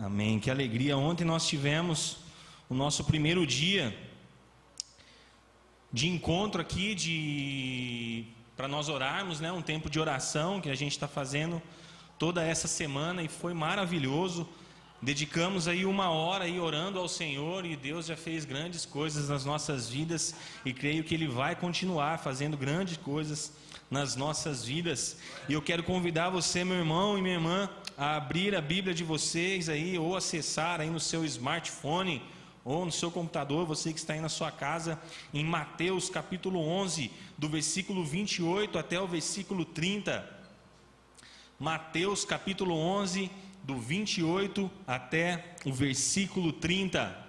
Amém. Que alegria. Ontem nós tivemos o nosso primeiro dia de encontro aqui, de para nós orarmos, né? Um tempo de oração que a gente está fazendo toda essa semana e foi maravilhoso. Dedicamos aí uma hora aí orando ao Senhor e Deus já fez grandes coisas nas nossas vidas e creio que Ele vai continuar fazendo grandes coisas nas nossas vidas. E eu quero convidar você, meu irmão e minha irmã, a abrir a Bíblia de vocês aí ou acessar aí no seu smartphone ou no seu computador, você que está aí na sua casa, em Mateus capítulo 11, do versículo 28 até o versículo 30. Mateus capítulo 11, do 28 até o versículo 30.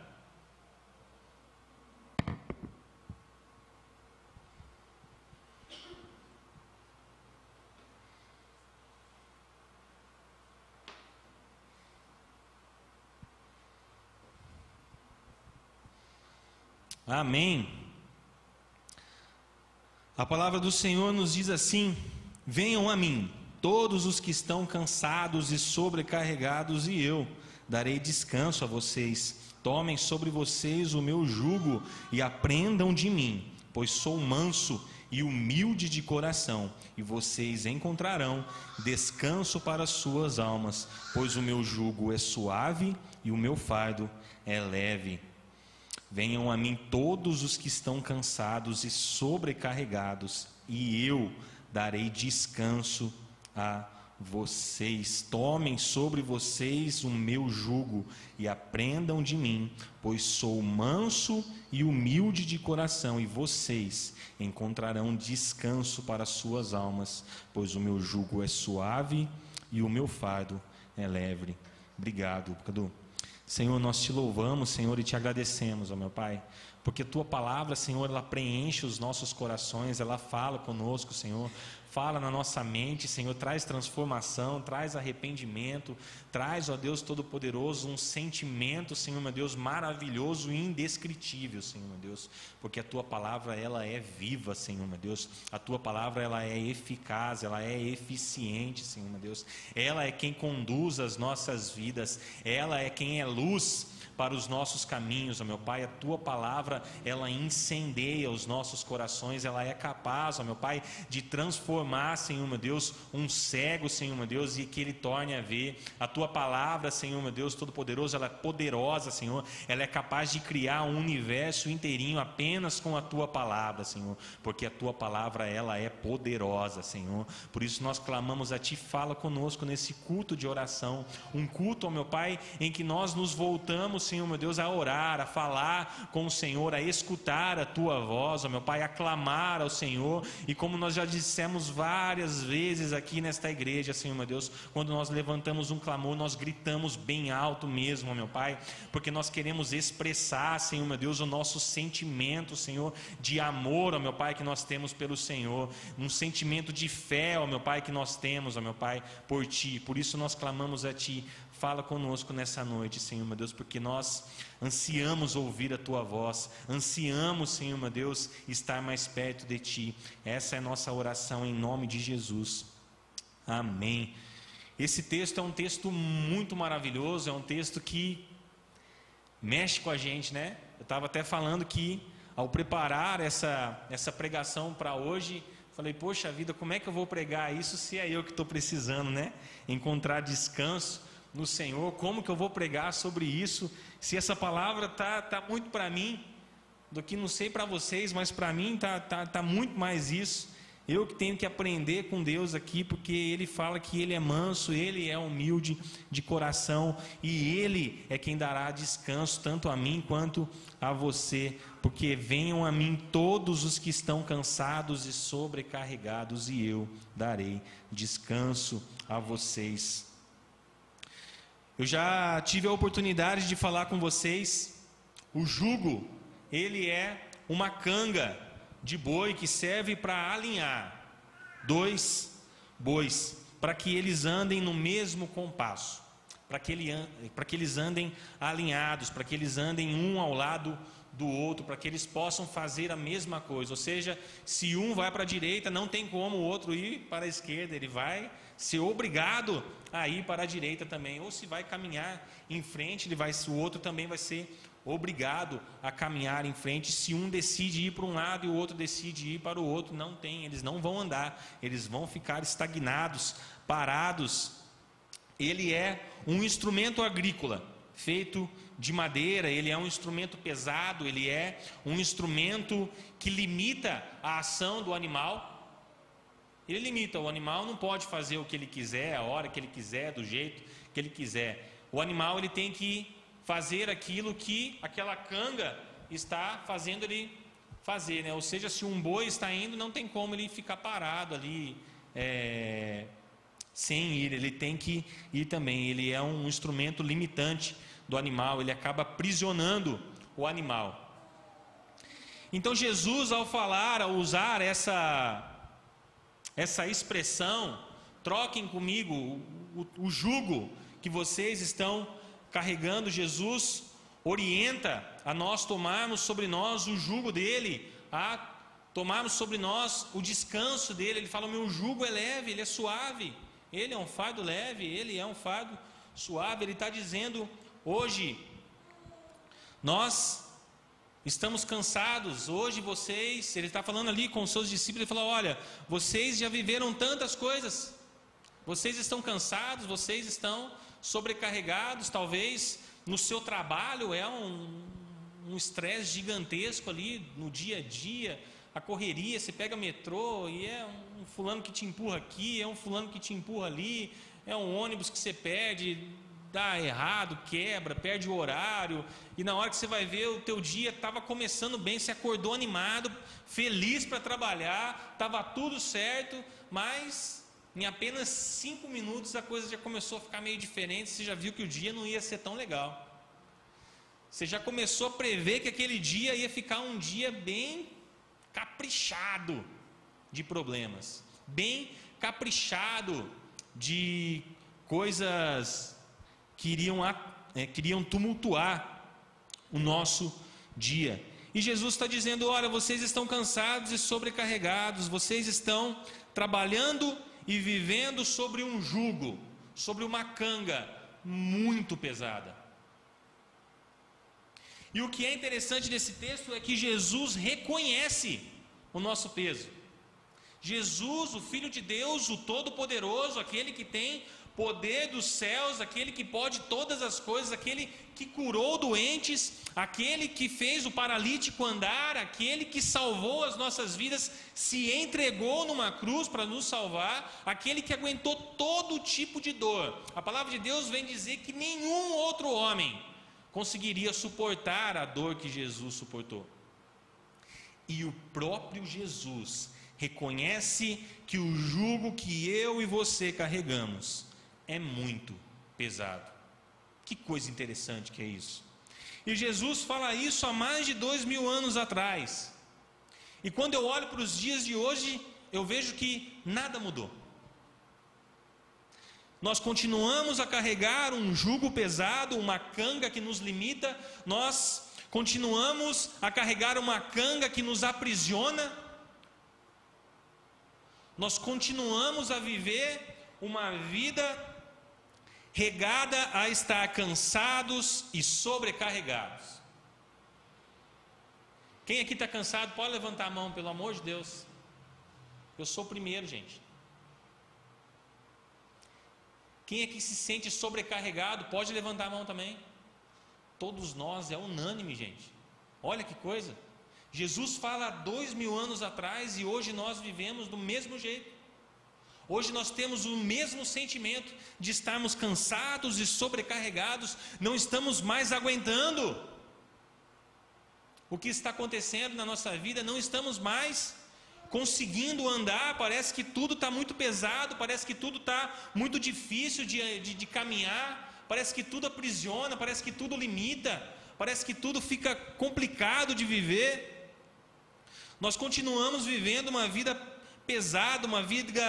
Amém. A palavra do Senhor nos diz assim: Venham a mim, todos os que estão cansados e sobrecarregados, e eu darei descanso a vocês. Tomem sobre vocês o meu jugo e aprendam de mim, pois sou manso e humilde de coração, e vocês encontrarão descanso para suas almas, pois o meu jugo é suave e o meu fardo é leve. Venham a mim todos os que estão cansados e sobrecarregados, e eu darei descanso a vocês. Tomem sobre vocês o meu jugo e aprendam de mim, pois sou manso e humilde de coração, e vocês encontrarão descanso para suas almas, pois o meu jugo é suave e o meu fardo é leve. Obrigado, Cadu. Senhor, nós te louvamos, Senhor, e te agradecemos, ó meu Pai, porque tua palavra, Senhor, ela preenche os nossos corações, ela fala conosco, Senhor, fala na nossa mente, Senhor, traz transformação, traz arrependimento, traz, ó Deus Todo-Poderoso, um sentimento, Senhor, meu Deus, maravilhoso e indescritível, Senhor, meu Deus, porque a tua palavra, ela é viva, Senhor, meu Deus, a tua palavra, ela é eficaz, ela é eficiente, Senhor, meu Deus, ela é quem conduz as nossas vidas, ela é quem é luz para os nossos caminhos, ó meu Pai, a tua palavra, ela incendeia os nossos corações, ela é capaz, ó meu Pai, de transformar, Senhor meu Deus, um cego, Senhor meu Deus, e que ele torne a ver. A tua palavra, Senhor meu Deus, todo-poderoso, ela é poderosa, Senhor, ela é capaz de criar um universo inteirinho apenas com a tua palavra, Senhor, porque a tua palavra, ela é poderosa, Senhor. Por isso nós clamamos a ti, fala conosco nesse culto de oração, um culto, ó meu Pai, em que nós nos voltamos Senhor meu Deus, a orar, a falar com o Senhor, a escutar a tua voz, ó meu Pai, a clamar ao Senhor. E como nós já dissemos várias vezes aqui nesta igreja, Senhor meu Deus, quando nós levantamos um clamor, nós gritamos bem alto mesmo, ó meu Pai, porque nós queremos expressar, Senhor meu Deus, o nosso sentimento, Senhor, de amor, ó meu Pai, que nós temos pelo Senhor, um sentimento de fé, ó meu Pai, que nós temos, ó meu Pai, por Ti. Por isso nós clamamos a Ti, Fala conosco nessa noite, Senhor, meu Deus, porque nós ansiamos ouvir a tua voz, ansiamos, Senhor, meu Deus, estar mais perto de ti. Essa é a nossa oração em nome de Jesus. Amém. Esse texto é um texto muito maravilhoso, é um texto que mexe com a gente, né? Eu estava até falando que ao preparar essa, essa pregação para hoje, falei, poxa vida, como é que eu vou pregar isso se é eu que estou precisando, né? Encontrar descanso no Senhor, como que eu vou pregar sobre isso? Se essa palavra tá, tá muito para mim, do que não sei para vocês, mas para mim tá, tá, tá muito mais isso. Eu que tenho que aprender com Deus aqui, porque Ele fala que Ele é manso, Ele é humilde de coração e Ele é quem dará descanso tanto a mim quanto a você. Porque venham a mim todos os que estão cansados e sobrecarregados, e eu darei descanso a vocês. Eu já tive a oportunidade de falar com vocês. O jugo, ele é uma canga de boi que serve para alinhar dois bois, para que eles andem no mesmo compasso, para que, ele, que eles andem alinhados, para que eles andem um ao lado do outro, para que eles possam fazer a mesma coisa. Ou seja, se um vai para a direita, não tem como o outro ir para a esquerda, ele vai ser obrigado a ir para a direita também, ou se vai caminhar em frente, ele vai, o outro também vai ser obrigado a caminhar em frente. Se um decide ir para um lado e o outro decide ir para o outro, não tem, eles não vão andar, eles vão ficar estagnados, parados. Ele é um instrumento agrícola feito de madeira, ele é um instrumento pesado, ele é um instrumento que limita a ação do animal. Ele limita, o animal não pode fazer o que ele quiser, a hora que ele quiser, do jeito que ele quiser. O animal ele tem que fazer aquilo que aquela canga está fazendo ele fazer, né? Ou seja, se um boi está indo, não tem como ele ficar parado ali é, sem ir, ele tem que ir também. Ele é um instrumento limitante do animal, ele acaba aprisionando o animal. Então Jesus, ao falar, ao usar essa essa expressão, troquem comigo o, o, jugo que vocês estão carregando, Jesus orienta a nós tomarmos sobre nós o jugo dele, a tomarmos sobre nós o descanso dele. Ele fala: o meu jugo é leve, ele é suave. Ele é um fardo leve, ele é um fardo suave. Ele está dizendo hoje, nós estamos cansados. Hoje vocês, ele está falando ali com os seus discípulos, ele falou: olha, vocês já viveram tantas coisas. Vocês estão cansados, vocês estão sobrecarregados, talvez no seu trabalho é um estresse gigantesco ali no dia a dia, a correria, você pega metrô e é um fulano que te empurra aqui, é um fulano que te empurra ali, é um ônibus que você perde, dá errado, quebra, perde o horário, e na hora que você vai ver o teu dia estava começando bem, você acordou animado, feliz para trabalhar, estava tudo certo, mas em apenas cinco minutos a coisa já começou a ficar meio diferente. Você já viu que o dia não ia ser tão legal. Você já começou a prever que aquele dia ia ficar um dia bem caprichado de problemas, bem caprichado de coisas que iriam, é, queriam tumultuar o nosso dia. E Jesus está dizendo: olha, vocês estão cansados e sobrecarregados, vocês estão trabalhando e vivendo sobre um jugo, sobre uma canga muito pesada. E o que é interessante nesse texto é que Jesus reconhece o nosso peso. Jesus, o Filho de Deus, o Todo-Poderoso, aquele que tem poder dos céus, aquele que pode todas as coisas, aquele que curou doentes, aquele que fez o paralítico andar, aquele que salvou as nossas vidas, se entregou numa cruz para nos salvar, aquele que aguentou todo tipo de dor. A palavra de Deus vem dizer que nenhum outro homem conseguiria suportar a dor que Jesus suportou. E o próprio Jesus reconhece que o jugo que eu e você carregamos é muito pesado. Que coisa interessante que é isso. E Jesus fala isso há mais de dois mil anos atrás. E quando eu olho para os dias de hoje, eu vejo que nada mudou. Nós continuamos a carregar um jugo pesado, uma canga que nos limita, nós continuamos a carregar uma canga que nos aprisiona, nós continuamos a viver uma vida regada a estar cansados e sobrecarregados. Quem aqui está cansado, pode levantar a mão, pelo amor de Deus. Eu sou o primeiro, gente. Quem aqui se sente sobrecarregado, pode levantar a mão também. Todos nós, é unânime, gente. Olha que coisa. Jesus fala há dois mil anos atrás e hoje nós vivemos do mesmo jeito. Hoje nós temos o mesmo sentimento de estarmos cansados e sobrecarregados, não estamos mais aguentando. O que está acontecendo na nossa vida, não estamos mais conseguindo andar, parece que tudo está muito pesado, parece que tudo está muito difícil de, de, de caminhar, parece que tudo aprisiona, parece que tudo limita, parece que tudo fica complicado de viver. Nós continuamos vivendo uma vida pesada, uma vida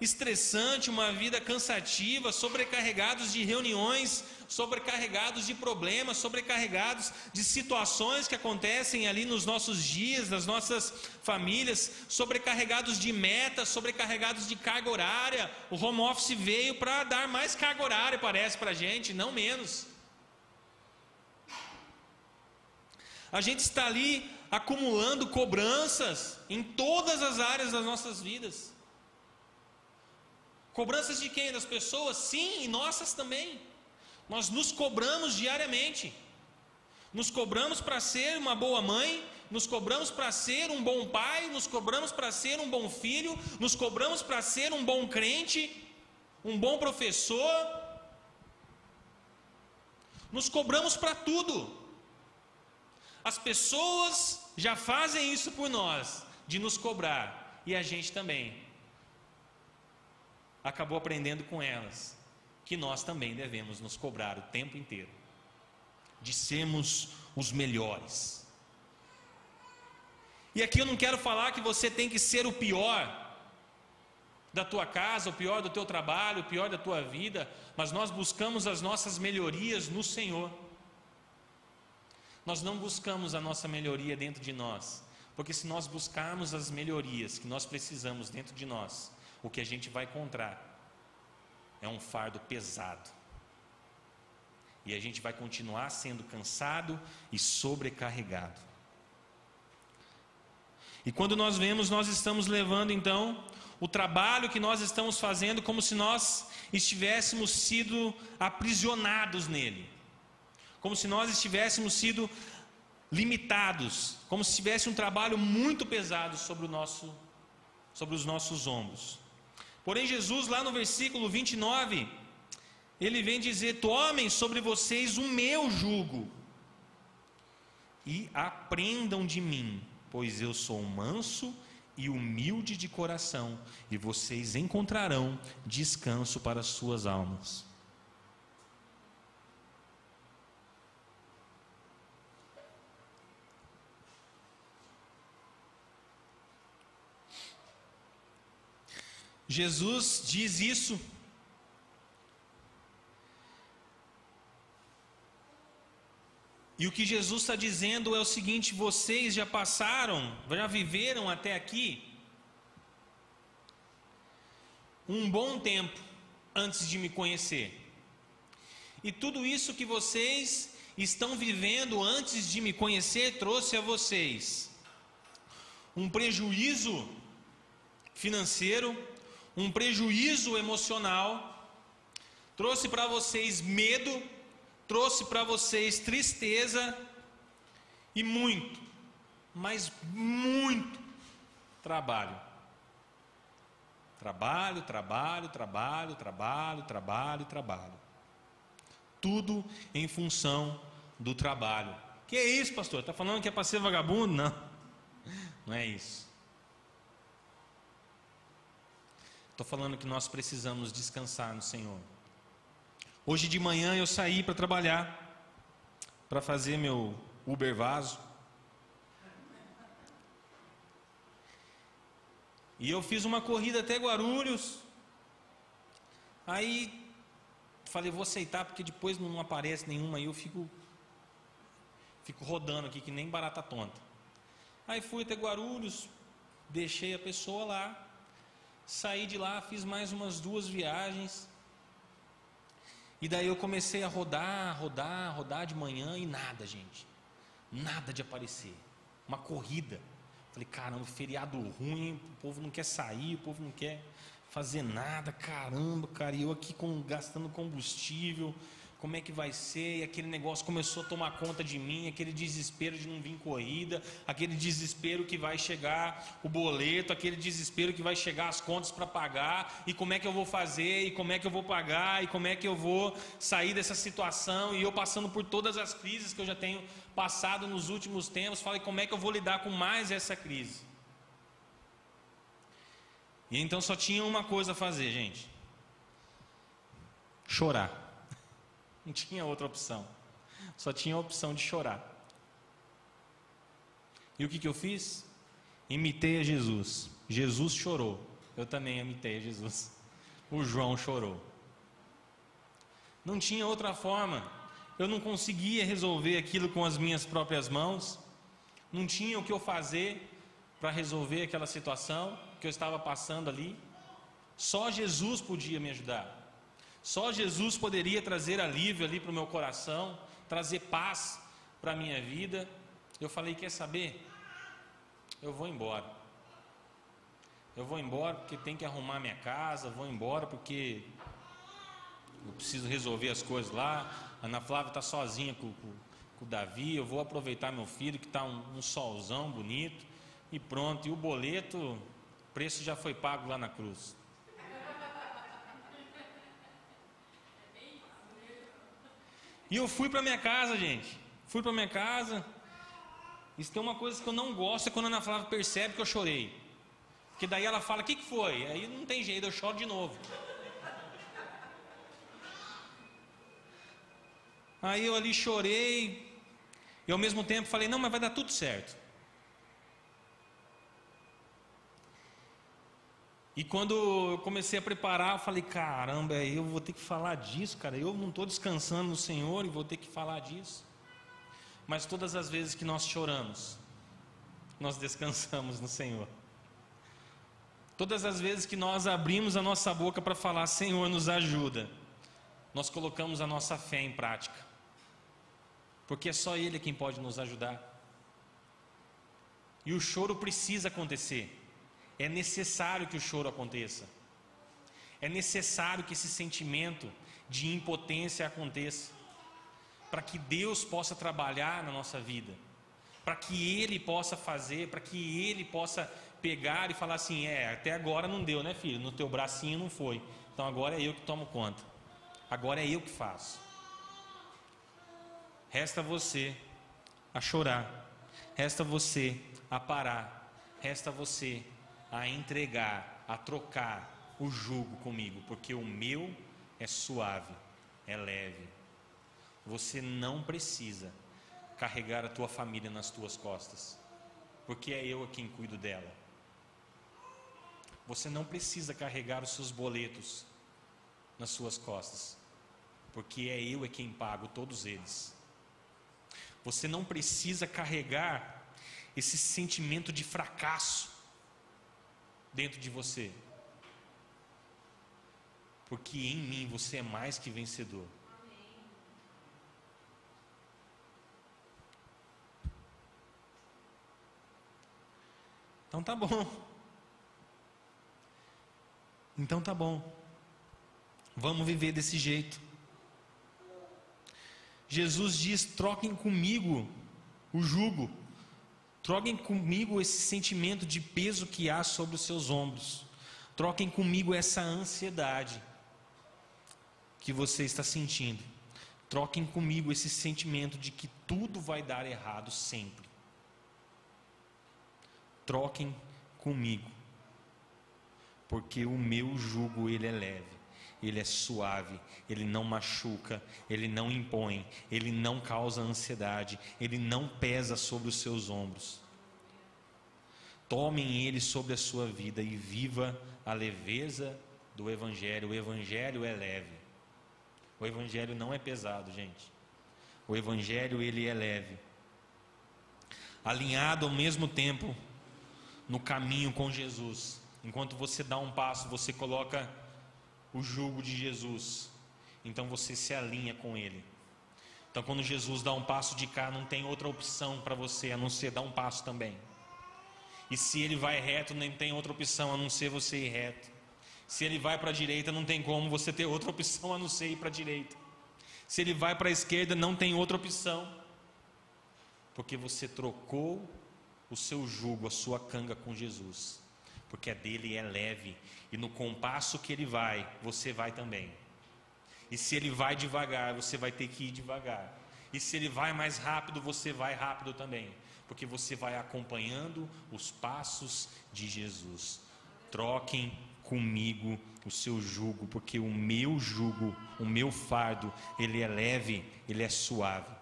estressante, uma vida cansativa, sobrecarregados de reuniões sobrecarregados de problemas, sobrecarregados de situações que acontecem ali nos nossos dias, nas nossas famílias, sobrecarregados de metas, sobrecarregados de carga horária. O home office veio para dar mais carga horária, parece para a gente, não menos. A gente está ali acumulando cobranças em todas as áreas das nossas vidas. Cobranças de quem? Das pessoas? Sim, e nossas também. Nós nos cobramos diariamente. Nos cobramos para ser uma boa mãe, nos cobramos para ser um bom pai, nos cobramos para ser um bom filho, nos cobramos para ser um bom crente, um bom professor. Nos cobramos para tudo. As pessoas já fazem isso por nós, de nos cobrar, e a gente também acabou aprendendo com elas que nós também devemos nos cobrar o tempo inteiro, de sermos os melhores. E aqui eu não quero falar que você tem que ser o pior da tua casa, o pior do teu trabalho, o pior da tua vida, mas nós buscamos as nossas melhorias no Senhor. Nós não buscamos a nossa melhoria dentro de nós, porque se nós buscarmos as melhorias que nós precisamos dentro de nós, o que a gente vai encontrar é um fardo pesado. E a gente vai continuar sendo cansado e sobrecarregado. E quando nós vemos, nós estamos levando então o trabalho que nós estamos fazendo como se nós estivéssemos sido aprisionados nele como se nós estivéssemos sido limitados, como se tivesse um trabalho muito pesado sobre, o nosso, sobre os nossos ombros. Porém, Jesus, lá no versículo 29, ele vem dizer: Tomem sobre vocês o meu jugo e aprendam de mim, pois eu sou manso e humilde de coração, e vocês encontrarão descanso para as suas almas. Jesus diz isso. E o que Jesus está dizendo é o seguinte: vocês já passaram, já viveram até aqui um bom tempo antes de me conhecer. E tudo isso que vocês estão vivendo antes de me conhecer trouxe a vocês um prejuízo financeiro, um prejuízo emocional, trouxe para vocês medo, trouxe para vocês tristeza e muito, mas muito trabalho. Trabalho, trabalho, trabalho, trabalho, trabalho, trabalho. Tudo em função do trabalho. Que é isso, pastor? Está falando que é para ser vagabundo? Não, não é isso. Estou falando que nós precisamos descansar no Senhor. Hoje de manhã eu saí para trabalhar, para fazer meu Uber vaso. E eu fiz uma corrida até Guarulhos. Aí falei, vou aceitar porque depois não aparece nenhuma aí eu fico fico rodando aqui que nem barata tonta. Aí fui até Guarulhos, deixei a pessoa lá. Saí de lá, fiz mais umas duas viagens. E daí eu comecei a rodar, rodar, rodar de manhã e nada, gente. Nada de aparecer. Uma corrida. Falei, caramba, feriado ruim, o povo não quer sair, o povo não quer fazer nada, caramba, cara, e eu aqui com, gastando combustível, como é que vai ser? E aquele negócio começou a tomar conta de mim, aquele desespero de não vir corrida, aquele desespero que vai chegar o boleto, aquele desespero que vai chegar as contas para pagar, e como é que eu vou fazer, e como é que eu vou pagar, e como é que eu vou sair dessa situação, e eu passando por todas as crises que eu já tenho passado nos últimos tempos, falei como é que eu vou lidar com mais essa crise. E então só tinha uma coisa a fazer, gente: chorar. Não tinha outra opção. Só tinha a opção de chorar. E o que, que eu fiz? Imitei a Jesus. Jesus chorou. Eu também imitei a Jesus. O João chorou. Não tinha outra forma. Eu não conseguia resolver aquilo com as minhas próprias mãos. Não tinha o que eu fazer para resolver aquela situação que eu estava passando ali. Só Jesus podia me ajudar. Só Jesus poderia trazer alívio ali para o meu coração, trazer paz para a minha vida. Eu falei: quer saber? Eu vou embora. Eu vou embora porque tem que arrumar minha casa, vou embora porque eu preciso resolver as coisas lá. A Ana Flávia está sozinha com, com, com, o Davi. Eu vou aproveitar meu filho que está um, um solzão bonito. E pronto. E o boleto, o preço já foi pago lá na cruz. E eu fui para minha casa, gente. Fui para minha casa. Isso tem uma coisa que eu não gosto é quando a Ana Flávia percebe que eu chorei. Porque daí ela fala: "O que, que foi?" Aí não tem jeito, eu choro de novo. Aí eu ali chorei. E ao mesmo tempo falei: "Não, mas vai dar tudo certo." E quando eu comecei a preparar, eu falei: caramba, eu vou ter que falar disso, cara. Eu não estou descansando no Senhor e vou ter que falar disso. Mas todas as vezes que nós choramos, nós descansamos no Senhor. Todas as vezes que nós abrimos a nossa boca para falar: Senhor, nos ajuda, nós colocamos a nossa fé em prática. Porque é só Ele quem pode nos ajudar. E o choro precisa acontecer. É necessário que o choro aconteça. É necessário que esse sentimento de impotência aconteça. Para que Deus possa trabalhar na nossa vida. Para que Ele possa fazer, para que Ele possa pegar e falar assim: é, até agora não deu, né, filho? No teu bracinho não foi. Então agora é eu que tomo conta. Agora é eu que faço. Resta você a chorar. Resta você a parar. Resta você a entregar, a trocar o jugo comigo, porque o meu é suave, é leve. Você não precisa carregar a tua família nas tuas costas, porque é eu quem cuido dela. Você não precisa carregar os seus boletos nas suas costas, porque é eu quem pago todos eles. Você não precisa carregar esse sentimento de fracasso, dentro de você. Porque em mim você é mais que vencedor. Então tá bom. Então tá bom. Vamos viver desse jeito. Jesus diz: troquem comigo o jugo. Troquem comigo esse sentimento de peso que há sobre os seus ombros. Troquem comigo essa ansiedade que você está sentindo. Troquem comigo esse sentimento de que tudo vai dar errado sempre. Troquem comigo. Porque o meu jugo ele é leve ele é suave, ele não machuca, ele não impõe, ele não causa ansiedade, ele não pesa sobre os seus ombros. Tomem ele sobre a sua vida e viva a leveza do Evangelho. O Evangelho é leve. O Evangelho não é pesado, gente. O Evangelho ele é leve. Alinhado ao mesmo tempo no caminho com Jesus. Enquanto você dá um passo, você coloca o jugo de Jesus. Então você se alinha com ele. Então quando Jesus dá um passo de cá, não tem outra opção para você a não ser dar um passo também. E se ele vai reto, nem tem outra opção a não ser você ir reto. Se ele vai para a direita, não tem como você ter outra opção a não ser ir para a direita. Se ele vai para a esquerda, não tem outra opção. Porque você trocou o seu jugo, a sua canga com Jesus porque a dele é leve, e no compasso que ele vai, você vai também. E se ele vai devagar, você vai ter que ir devagar. E se ele vai mais rápido, você vai rápido também, porque você vai acompanhando os passos de Jesus. Troquem comigo o seu jugo, porque o meu jugo, o meu fardo, ele é leve, ele é suave.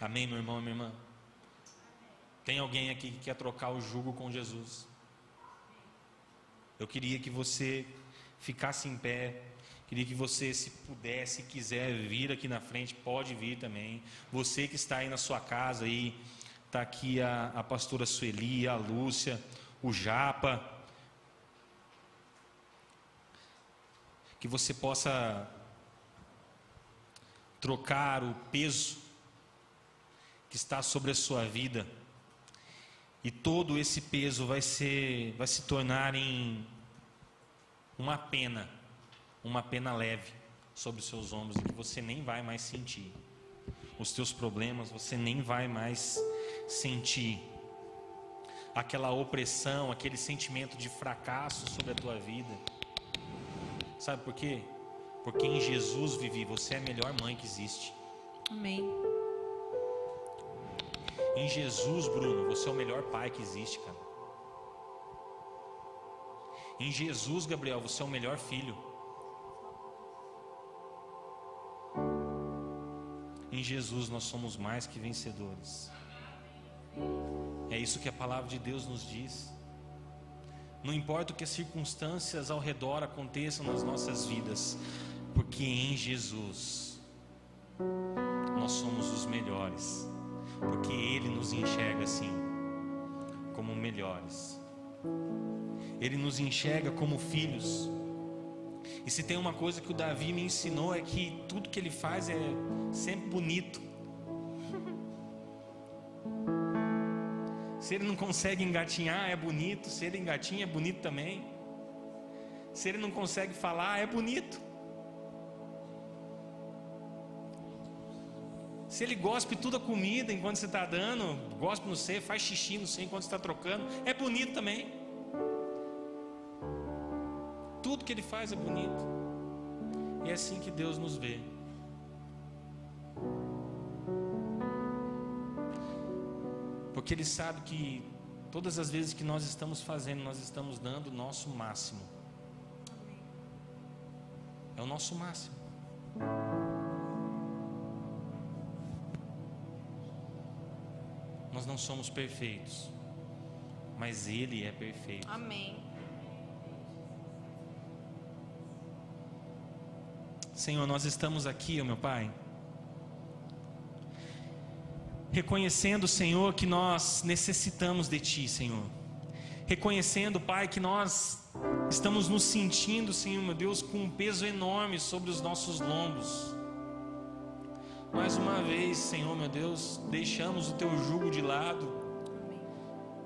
Amém, meu irmão e minha irmã? Tem alguém aqui que quer trocar o jugo com Jesus? Eu queria que você ficasse em pé Queria que você, se puder, se quiser vir aqui na frente, pode vir também. Você que está aí na sua casa aí, está aqui a, a pastora Sueli, a Lúcia, o Japa. Que você possa trocar o peso que está sobre a sua vida e todo esse peso vai ser vai se tornar em uma pena, uma pena leve sobre os seus ombros que você nem vai mais sentir. Os teus problemas você nem vai mais sentir. Aquela opressão, aquele sentimento de fracasso sobre a tua vida. Sabe por quê? Porque em Jesus vivi, você é a melhor mãe que existe. Amém. Em Jesus, Bruno, você é o melhor pai que existe, cara. Em Jesus, Gabriel, você é o melhor filho. Em Jesus nós somos mais que vencedores. É isso que a palavra de Deus nos diz. Não importa o que as circunstâncias ao redor aconteçam nas nossas vidas, porque em Jesus nós somos os melhores, porque Ele nos enxerga assim, como melhores. Ele nos enxerga como filhos. E se tem uma coisa que o Davi me ensinou é que tudo que ele faz é sempre bonito. Se ele não consegue engatinhar, é bonito. Se ele engatinha, é bonito também. Se ele não consegue falar, é bonito. Se ele gospe toda a comida enquanto você está dando, gospe no C, faz xixi no C enquanto você está trocando, é bonito também. Tudo que ele faz é bonito. E é assim que Deus nos vê. Porque Ele sabe que todas as vezes que nós estamos fazendo, nós estamos dando o nosso máximo. É o nosso máximo. Nós não somos perfeitos, mas Ele é perfeito. Amém. Senhor, nós estamos aqui, meu Pai, reconhecendo, Senhor, que nós necessitamos de Ti, Senhor. Reconhecendo, Pai, que nós estamos nos sentindo, Senhor, meu Deus, com um peso enorme sobre os nossos lombos. Mais uma vez, Senhor, meu Deus, deixamos o Teu jugo de lado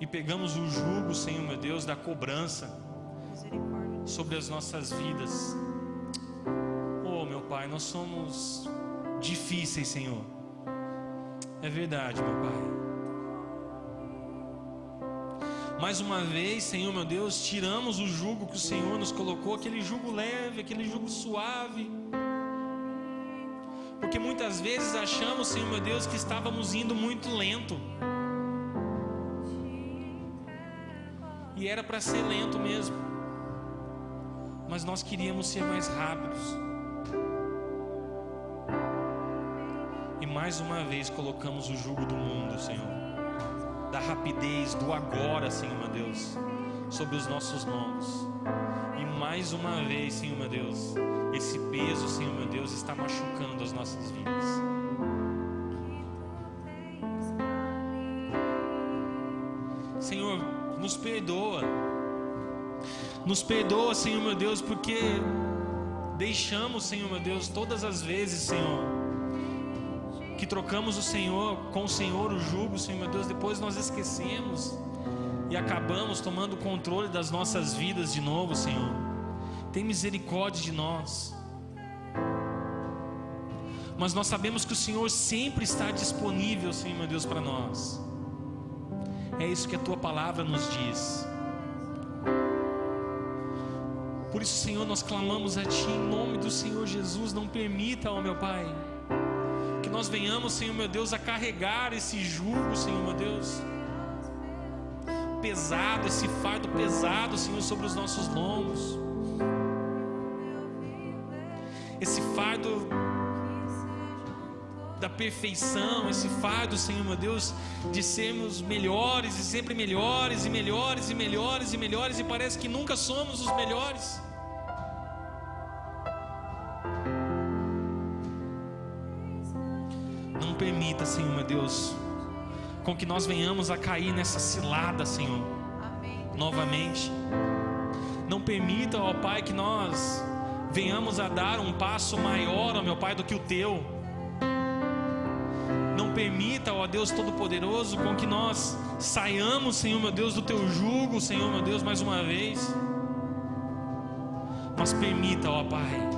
e pegamos o jugo, Senhor, meu Deus, da cobrança sobre as nossas vidas. Oh, meu Pai, nós somos difíceis, Senhor. É verdade, meu Pai. Mais uma vez, Senhor, meu Deus, tiramos o jugo que o Senhor nos colocou, aquele jugo leve, aquele jugo suave. Muitas vezes achamos, Senhor, meu Deus, que estávamos indo muito lento. E era para ser lento mesmo. Mas nós queríamos ser mais rápidos. E mais uma vez colocamos o jugo do mundo, Senhor. Da rapidez, do agora, Senhor meu Deus, sobre os nossos lombos. E mais uma vez, Senhor meu Deus, esse peso, Senhor meu Deus, está machucando as nossas vidas. Senhor, nos perdoa. Nos perdoa, Senhor meu Deus, porque deixamos, Senhor meu Deus, todas as vezes, Senhor, que trocamos o Senhor com o Senhor o jugo, Senhor meu Deus, depois nós esquecemos e acabamos tomando o controle das nossas vidas de novo, Senhor. Tem misericórdia de nós. Mas nós sabemos que o Senhor sempre está disponível, Senhor meu Deus, para nós. É isso que a tua palavra nos diz. Por isso, Senhor, nós clamamos a Ti em nome do Senhor Jesus. Não permita, ó meu Pai, que nós venhamos, Senhor meu Deus, a carregar esse jugo, Senhor meu Deus, pesado, esse fardo pesado, Senhor, sobre os nossos lombos. Esse fardo da perfeição, esse fardo, Senhor meu Deus, de sermos melhores e sempre melhores e melhores e melhores e melhores e parece que nunca somos os melhores. Não permita, Senhor meu Deus, com que nós venhamos a cair nessa cilada, Senhor, Amém. novamente. Não permita, ó Pai, que nós venhamos a dar um passo maior, ó meu Pai, do que o teu. Não permita, ó Deus Todo-Poderoso, com que nós saiamos, Senhor meu Deus, do teu jugo, Senhor meu Deus, mais uma vez. Mas permita, ó Pai,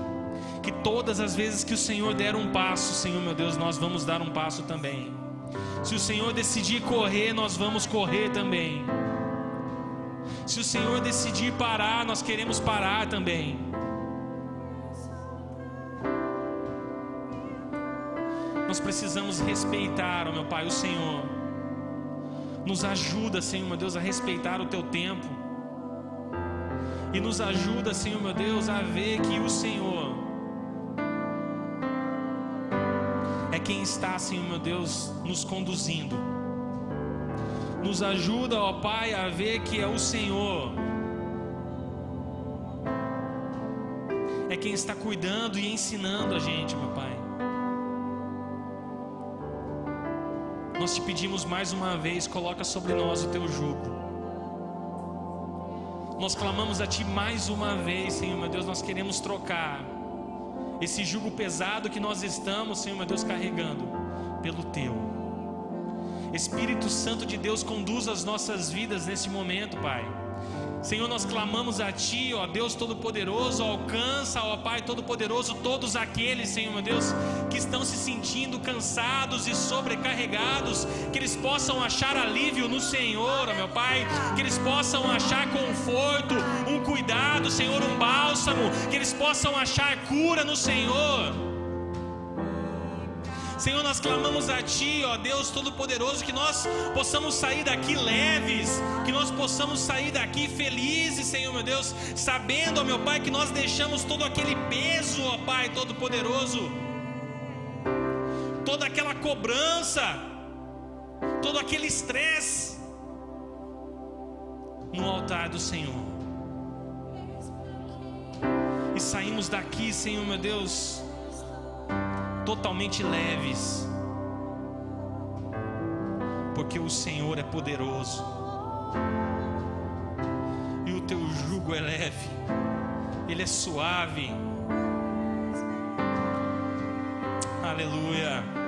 que todas as vezes que o Senhor der um passo, Senhor meu Deus, nós vamos dar um passo também. Se o Senhor decidir correr, nós vamos correr também. Se o Senhor decidir parar, nós queremos parar também. Nós precisamos respeitar, meu Pai, o Senhor. Nos ajuda, Senhor meu Deus, a respeitar o teu tempo. E nos ajuda, Senhor meu Deus, a ver que o Senhor quem está, Senhor meu Deus, nos conduzindo. Nos ajuda, ó Pai, a ver que é o Senhor. É quem está cuidando e ensinando a gente, meu Pai. Nós te pedimos mais uma vez, coloca sobre nós o teu jugo. Nós clamamos a Ti mais uma vez, Senhor meu Deus, nós queremos trocar esse jugo pesado que nós estamos, Senhor meu Deus, carregando pelo Teu. Espírito Santo de Deus, conduz as nossas vidas nesse momento, Pai. Senhor, nós clamamos a Ti, ó Deus Todo-Poderoso, alcança, ó Pai Todo-Poderoso, todos aqueles, Senhor meu Deus, que estão se sentindo cansados e sobrecarregados, que eles possam achar alívio no Senhor, ó meu Pai, que eles possam achar conforto, cuidado, Senhor, um bálsamo, que eles possam achar cura no Senhor. Senhor, nós clamamos a Ti, ó Deus Todo-Poderoso, que nós possamos sair daqui leves, que nós possamos sair daqui felizes, Senhor meu Deus, sabendo, ó meu Pai, que nós deixamos todo aquele peso, ó Pai Todo-Poderoso, toda aquela cobrança, todo aquele estresse no altar do Senhor. E saímos daqui, Senhor meu Deus, totalmente leves, porque o Senhor é poderoso e o teu jugo é leve, ele é suave. Aleluia.